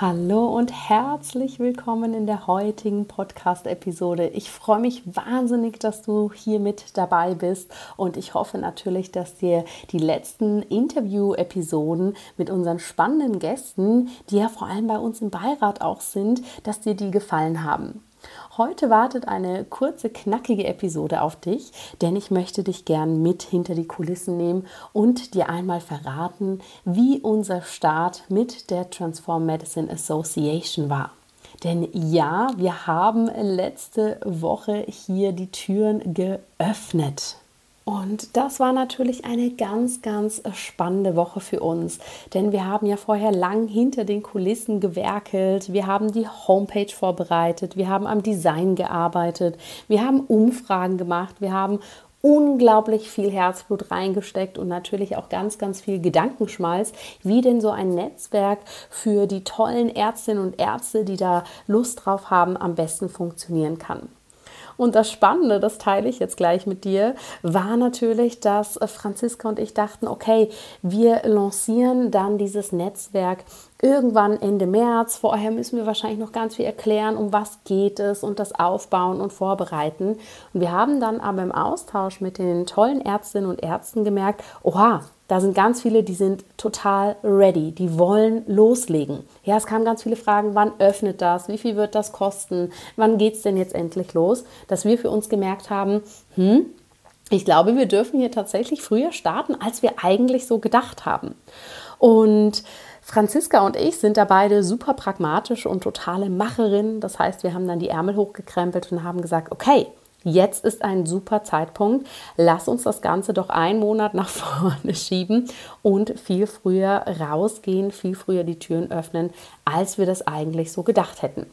Hallo und herzlich willkommen in der heutigen Podcast-Episode. Ich freue mich wahnsinnig, dass du hier mit dabei bist und ich hoffe natürlich, dass dir die letzten Interview-Episoden mit unseren spannenden Gästen, die ja vor allem bei uns im Beirat auch sind, dass dir die gefallen haben. Heute wartet eine kurze, knackige Episode auf dich, denn ich möchte dich gern mit hinter die Kulissen nehmen und dir einmal verraten, wie unser Start mit der Transform Medicine Association war. Denn ja, wir haben letzte Woche hier die Türen geöffnet. Und das war natürlich eine ganz, ganz spannende Woche für uns, denn wir haben ja vorher lang hinter den Kulissen gewerkelt, wir haben die Homepage vorbereitet, wir haben am Design gearbeitet, wir haben Umfragen gemacht, wir haben unglaublich viel Herzblut reingesteckt und natürlich auch ganz, ganz viel Gedankenschmalz, wie denn so ein Netzwerk für die tollen Ärztinnen und Ärzte, die da Lust drauf haben, am besten funktionieren kann. Und das Spannende, das teile ich jetzt gleich mit dir, war natürlich, dass Franziska und ich dachten, okay, wir lancieren dann dieses Netzwerk irgendwann Ende März. Vorher müssen wir wahrscheinlich noch ganz viel erklären, um was geht es und das aufbauen und vorbereiten. Und wir haben dann aber im Austausch mit den tollen Ärztinnen und Ärzten gemerkt, oha, da sind ganz viele, die sind total ready, die wollen loslegen. Ja, es kamen ganz viele Fragen, wann öffnet das, wie viel wird das kosten, wann geht es denn jetzt endlich los, dass wir für uns gemerkt haben, hm, ich glaube, wir dürfen hier tatsächlich früher starten, als wir eigentlich so gedacht haben. Und Franziska und ich sind da beide super pragmatisch und totale Macherinnen. Das heißt, wir haben dann die Ärmel hochgekrempelt und haben gesagt, okay, Jetzt ist ein super Zeitpunkt. Lass uns das Ganze doch einen Monat nach vorne schieben und viel früher rausgehen, viel früher die Türen öffnen, als wir das eigentlich so gedacht hätten.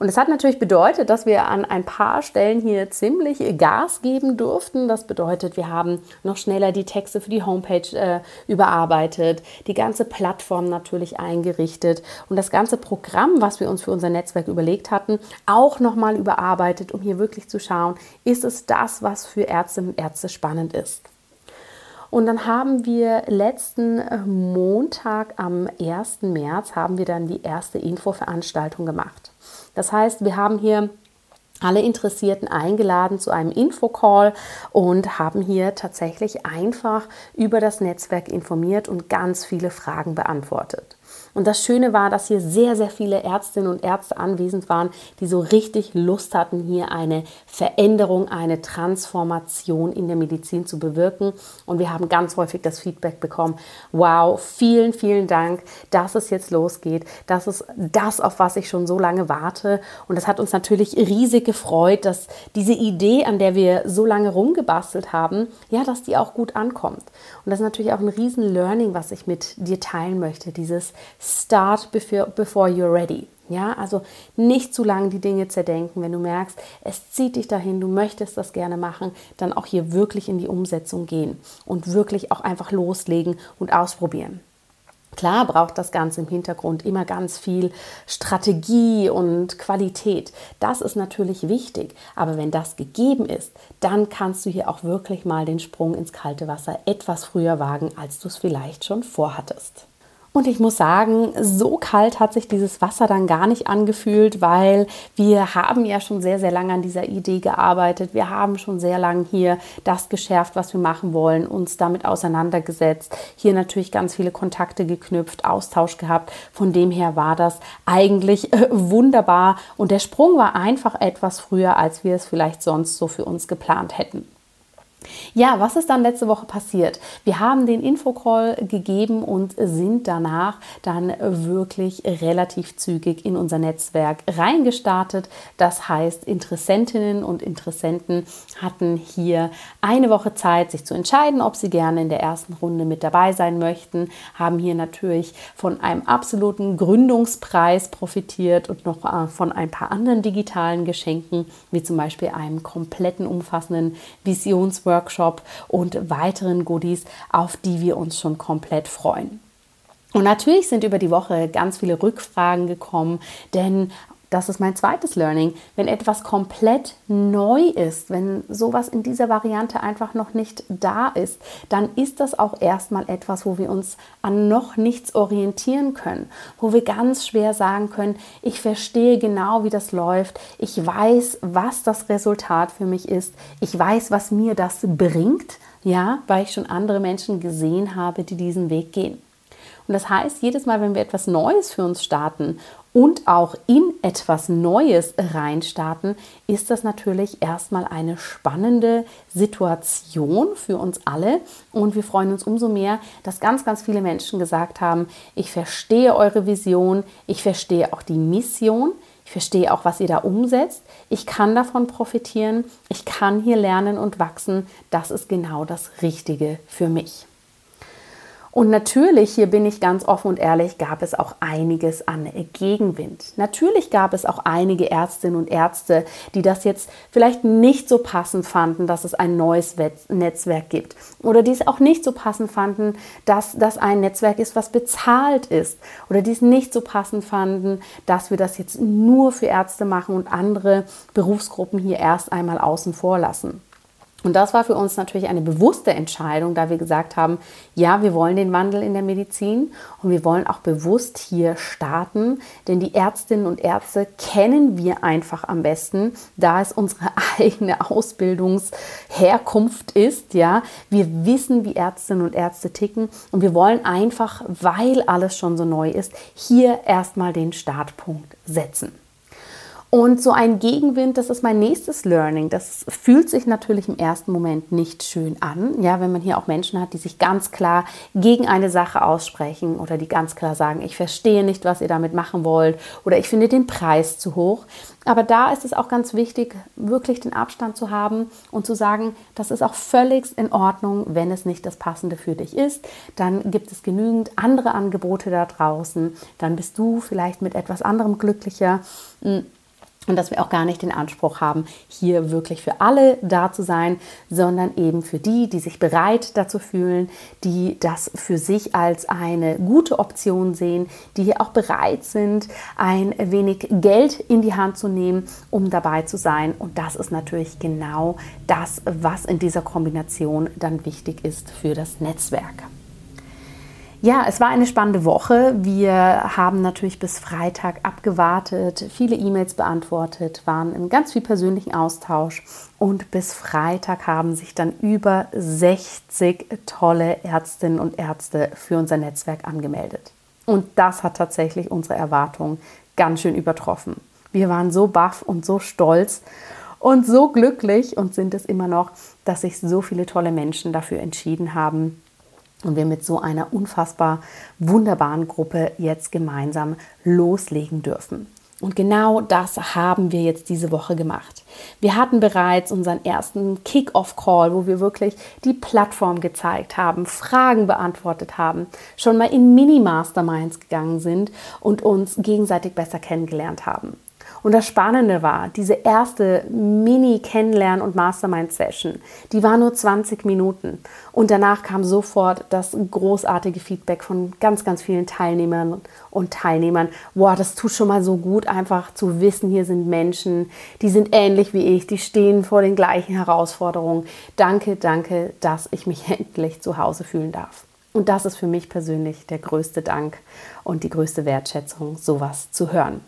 Und es hat natürlich bedeutet, dass wir an ein paar Stellen hier ziemlich Gas geben durften. Das bedeutet, wir haben noch schneller die Texte für die Homepage äh, überarbeitet, die ganze Plattform natürlich eingerichtet und das ganze Programm, was wir uns für unser Netzwerk überlegt hatten, auch nochmal überarbeitet, um hier wirklich zu schauen, ist es das, was für Ärzte und Ärzte spannend ist. Und dann haben wir letzten Montag am 1. März haben wir dann die erste Infoveranstaltung gemacht. Das heißt, wir haben hier alle Interessierten eingeladen zu einem Infocall und haben hier tatsächlich einfach über das Netzwerk informiert und ganz viele Fragen beantwortet. Und das Schöne war, dass hier sehr, sehr viele Ärztinnen und Ärzte anwesend waren, die so richtig Lust hatten, hier eine Veränderung, eine Transformation in der Medizin zu bewirken. Und wir haben ganz häufig das Feedback bekommen, wow, vielen, vielen Dank, dass es jetzt losgeht. Das ist das, auf was ich schon so lange warte. Und das hat uns natürlich riesig gefreut, dass diese Idee, an der wir so lange rumgebastelt haben, ja, dass die auch gut ankommt. Und das ist natürlich auch ein riesen Learning, was ich mit dir teilen möchte, dieses Start before, before you're ready. Ja, also nicht zu lange die Dinge zerdenken. Wenn du merkst, es zieht dich dahin, du möchtest das gerne machen, dann auch hier wirklich in die Umsetzung gehen und wirklich auch einfach loslegen und ausprobieren. Klar braucht das Ganze im Hintergrund immer ganz viel Strategie und Qualität. Das ist natürlich wichtig. Aber wenn das gegeben ist, dann kannst du hier auch wirklich mal den Sprung ins kalte Wasser etwas früher wagen, als du es vielleicht schon vorhattest. Und ich muss sagen, so kalt hat sich dieses Wasser dann gar nicht angefühlt, weil wir haben ja schon sehr, sehr lange an dieser Idee gearbeitet. Wir haben schon sehr lange hier das geschärft, was wir machen wollen, uns damit auseinandergesetzt. Hier natürlich ganz viele Kontakte geknüpft, Austausch gehabt. Von dem her war das eigentlich äh, wunderbar. Und der Sprung war einfach etwas früher, als wir es vielleicht sonst so für uns geplant hätten. Ja, was ist dann letzte Woche passiert? Wir haben den Infocall gegeben und sind danach dann wirklich relativ zügig in unser Netzwerk reingestartet. Das heißt, Interessentinnen und Interessenten hatten hier eine Woche Zeit, sich zu entscheiden, ob sie gerne in der ersten Runde mit dabei sein möchten, haben hier natürlich von einem absoluten Gründungspreis profitiert und noch äh, von ein paar anderen digitalen Geschenken, wie zum Beispiel einem kompletten umfassenden Visionsworkshop Workshop und weiteren Goodies, auf die wir uns schon komplett freuen. Und natürlich sind über die Woche ganz viele Rückfragen gekommen, denn das ist mein zweites Learning. Wenn etwas komplett neu ist, wenn sowas in dieser Variante einfach noch nicht da ist, dann ist das auch erstmal etwas, wo wir uns an noch nichts orientieren können, wo wir ganz schwer sagen können, ich verstehe genau, wie das läuft, ich weiß, was das Resultat für mich ist, ich weiß, was mir das bringt, ja, weil ich schon andere Menschen gesehen habe, die diesen Weg gehen. Und das heißt, jedes Mal, wenn wir etwas Neues für uns starten und auch in etwas Neues reinstarten, ist das natürlich erstmal eine spannende Situation für uns alle. Und wir freuen uns umso mehr, dass ganz, ganz viele Menschen gesagt haben, ich verstehe eure Vision, ich verstehe auch die Mission. Ich verstehe auch, was ihr da umsetzt. Ich kann davon profitieren. Ich kann hier lernen und wachsen. Das ist genau das Richtige für mich. Und natürlich, hier bin ich ganz offen und ehrlich, gab es auch einiges an Gegenwind. Natürlich gab es auch einige Ärztinnen und Ärzte, die das jetzt vielleicht nicht so passend fanden, dass es ein neues Netzwerk gibt. Oder die es auch nicht so passend fanden, dass das ein Netzwerk ist, was bezahlt ist. Oder die es nicht so passend fanden, dass wir das jetzt nur für Ärzte machen und andere Berufsgruppen hier erst einmal außen vor lassen. Und das war für uns natürlich eine bewusste Entscheidung, da wir gesagt haben, ja, wir wollen den Wandel in der Medizin und wir wollen auch bewusst hier starten, denn die Ärztinnen und Ärzte kennen wir einfach am besten, da es unsere eigene Ausbildungsherkunft ist, ja. Wir wissen, wie Ärztinnen und Ärzte ticken und wir wollen einfach, weil alles schon so neu ist, hier erstmal den Startpunkt setzen. Und so ein Gegenwind, das ist mein nächstes Learning. Das fühlt sich natürlich im ersten Moment nicht schön an, ja, wenn man hier auch Menschen hat, die sich ganz klar gegen eine Sache aussprechen oder die ganz klar sagen, ich verstehe nicht, was ihr damit machen wollt oder ich finde den Preis zu hoch. Aber da ist es auch ganz wichtig, wirklich den Abstand zu haben und zu sagen, das ist auch völlig in Ordnung, wenn es nicht das Passende für dich ist. Dann gibt es genügend andere Angebote da draußen. Dann bist du vielleicht mit etwas anderem glücklicher. Und dass wir auch gar nicht den Anspruch haben, hier wirklich für alle da zu sein, sondern eben für die, die sich bereit dazu fühlen, die das für sich als eine gute Option sehen, die hier auch bereit sind, ein wenig Geld in die Hand zu nehmen, um dabei zu sein. Und das ist natürlich genau das, was in dieser Kombination dann wichtig ist für das Netzwerk. Ja, es war eine spannende Woche. Wir haben natürlich bis Freitag abgewartet, viele E-Mails beantwortet, waren im ganz viel persönlichen Austausch und bis Freitag haben sich dann über 60 tolle Ärztinnen und Ärzte für unser Netzwerk angemeldet. Und das hat tatsächlich unsere Erwartungen ganz schön übertroffen. Wir waren so baff und so stolz und so glücklich und sind es immer noch, dass sich so viele tolle Menschen dafür entschieden haben, und wir mit so einer unfassbar wunderbaren Gruppe jetzt gemeinsam loslegen dürfen. Und genau das haben wir jetzt diese Woche gemacht. Wir hatten bereits unseren ersten Kick-off-Call, wo wir wirklich die Plattform gezeigt haben, Fragen beantwortet haben, schon mal in Mini-Masterminds gegangen sind und uns gegenseitig besser kennengelernt haben. Und das Spannende war, diese erste Mini-Kennenlern- und Mastermind-Session, die war nur 20 Minuten. Und danach kam sofort das großartige Feedback von ganz, ganz vielen Teilnehmern und Teilnehmern. Wow, das tut schon mal so gut, einfach zu wissen, hier sind Menschen, die sind ähnlich wie ich, die stehen vor den gleichen Herausforderungen. Danke, danke, dass ich mich endlich zu Hause fühlen darf. Und das ist für mich persönlich der größte Dank und die größte Wertschätzung, sowas zu hören.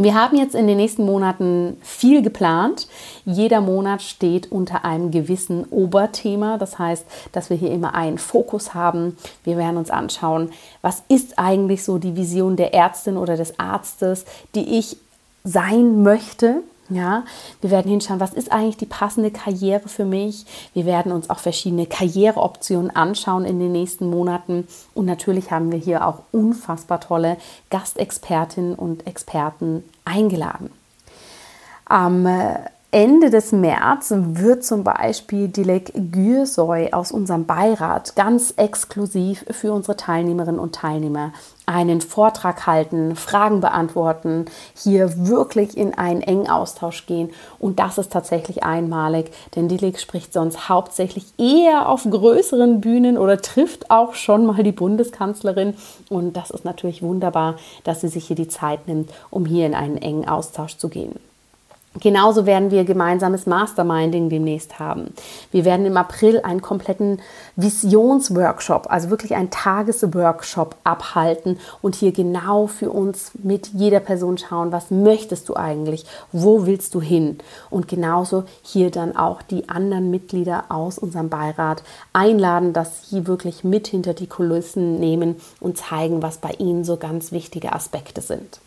Wir haben jetzt in den nächsten Monaten viel geplant. Jeder Monat steht unter einem gewissen Oberthema. Das heißt, dass wir hier immer einen Fokus haben. Wir werden uns anschauen, was ist eigentlich so die Vision der Ärztin oder des Arztes, die ich sein möchte. Ja, wir werden hinschauen, was ist eigentlich die passende Karriere für mich. Wir werden uns auch verschiedene Karriereoptionen anschauen in den nächsten Monaten. Und natürlich haben wir hier auch unfassbar tolle Gastexpertinnen und Experten eingeladen. Am äh, Ende des März wird zum Beispiel Dilek Gürsoy aus unserem Beirat ganz exklusiv für unsere Teilnehmerinnen und Teilnehmer einen Vortrag halten, Fragen beantworten, hier wirklich in einen engen Austausch gehen. Und das ist tatsächlich einmalig, denn Dilek spricht sonst hauptsächlich eher auf größeren Bühnen oder trifft auch schon mal die Bundeskanzlerin. Und das ist natürlich wunderbar, dass sie sich hier die Zeit nimmt, um hier in einen engen Austausch zu gehen. Genauso werden wir gemeinsames Masterminding demnächst haben. Wir werden im April einen kompletten Visionsworkshop, also wirklich einen Tagesworkshop abhalten und hier genau für uns mit jeder Person schauen, was möchtest du eigentlich, wo willst du hin und genauso hier dann auch die anderen Mitglieder aus unserem Beirat einladen, dass sie wirklich mit hinter die Kulissen nehmen und zeigen, was bei ihnen so ganz wichtige Aspekte sind.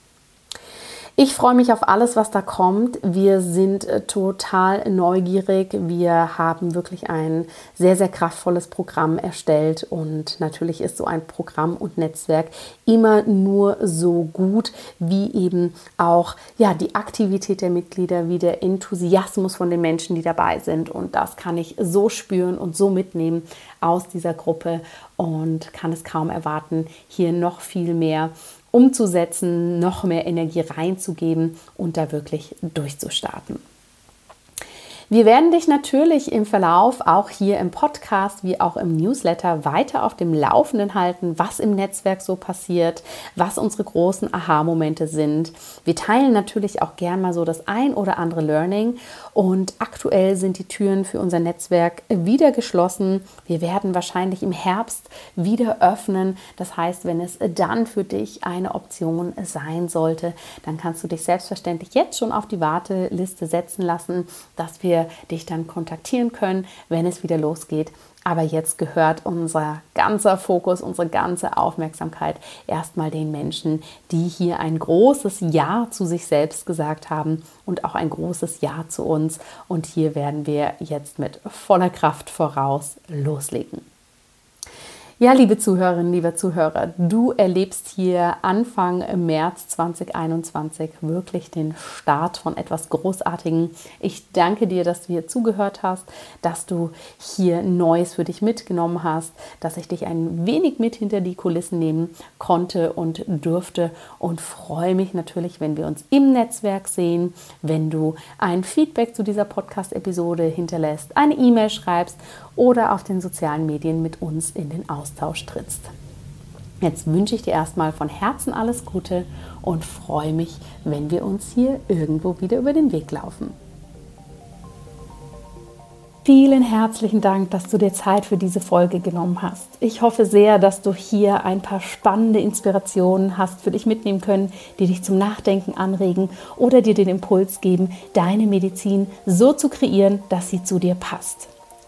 Ich freue mich auf alles, was da kommt. Wir sind äh, total neugierig. Wir haben wirklich ein sehr, sehr kraftvolles Programm erstellt. Und natürlich ist so ein Programm und Netzwerk immer nur so gut, wie eben auch ja, die Aktivität der Mitglieder, wie der Enthusiasmus von den Menschen, die dabei sind. Und das kann ich so spüren und so mitnehmen aus dieser Gruppe und kann es kaum erwarten, hier noch viel mehr umzusetzen, noch mehr Energie reinzugeben und da wirklich durchzustarten. Wir werden dich natürlich im Verlauf auch hier im Podcast wie auch im Newsletter weiter auf dem Laufenden halten, was im Netzwerk so passiert, was unsere großen Aha-Momente sind. Wir teilen natürlich auch gern mal so das ein oder andere Learning und aktuell sind die Türen für unser Netzwerk wieder geschlossen. Wir werden wahrscheinlich im Herbst wieder öffnen. Das heißt, wenn es dann für dich eine Option sein sollte, dann kannst du dich selbstverständlich jetzt schon auf die Warteliste setzen lassen, dass dich dann kontaktieren können, wenn es wieder losgeht. Aber jetzt gehört unser ganzer Fokus, unsere ganze Aufmerksamkeit erstmal den Menschen, die hier ein großes Ja zu sich selbst gesagt haben und auch ein großes Ja zu uns. Und hier werden wir jetzt mit voller Kraft voraus loslegen. Ja, liebe Zuhörerinnen, lieber Zuhörer, du erlebst hier Anfang März 2021 wirklich den Start von etwas Großartigem. Ich danke dir, dass du hier zugehört hast, dass du hier Neues für dich mitgenommen hast, dass ich dich ein wenig mit hinter die Kulissen nehmen konnte und durfte und freue mich natürlich, wenn wir uns im Netzwerk sehen, wenn du ein Feedback zu dieser Podcast-Episode hinterlässt, eine E-Mail schreibst oder auf den sozialen Medien mit uns in den Austausch trittst. Jetzt wünsche ich dir erstmal von Herzen alles Gute und freue mich, wenn wir uns hier irgendwo wieder über den Weg laufen. Vielen herzlichen Dank, dass du dir Zeit für diese Folge genommen hast. Ich hoffe sehr, dass du hier ein paar spannende Inspirationen hast für dich mitnehmen können, die dich zum Nachdenken anregen oder dir den Impuls geben, deine Medizin so zu kreieren, dass sie zu dir passt.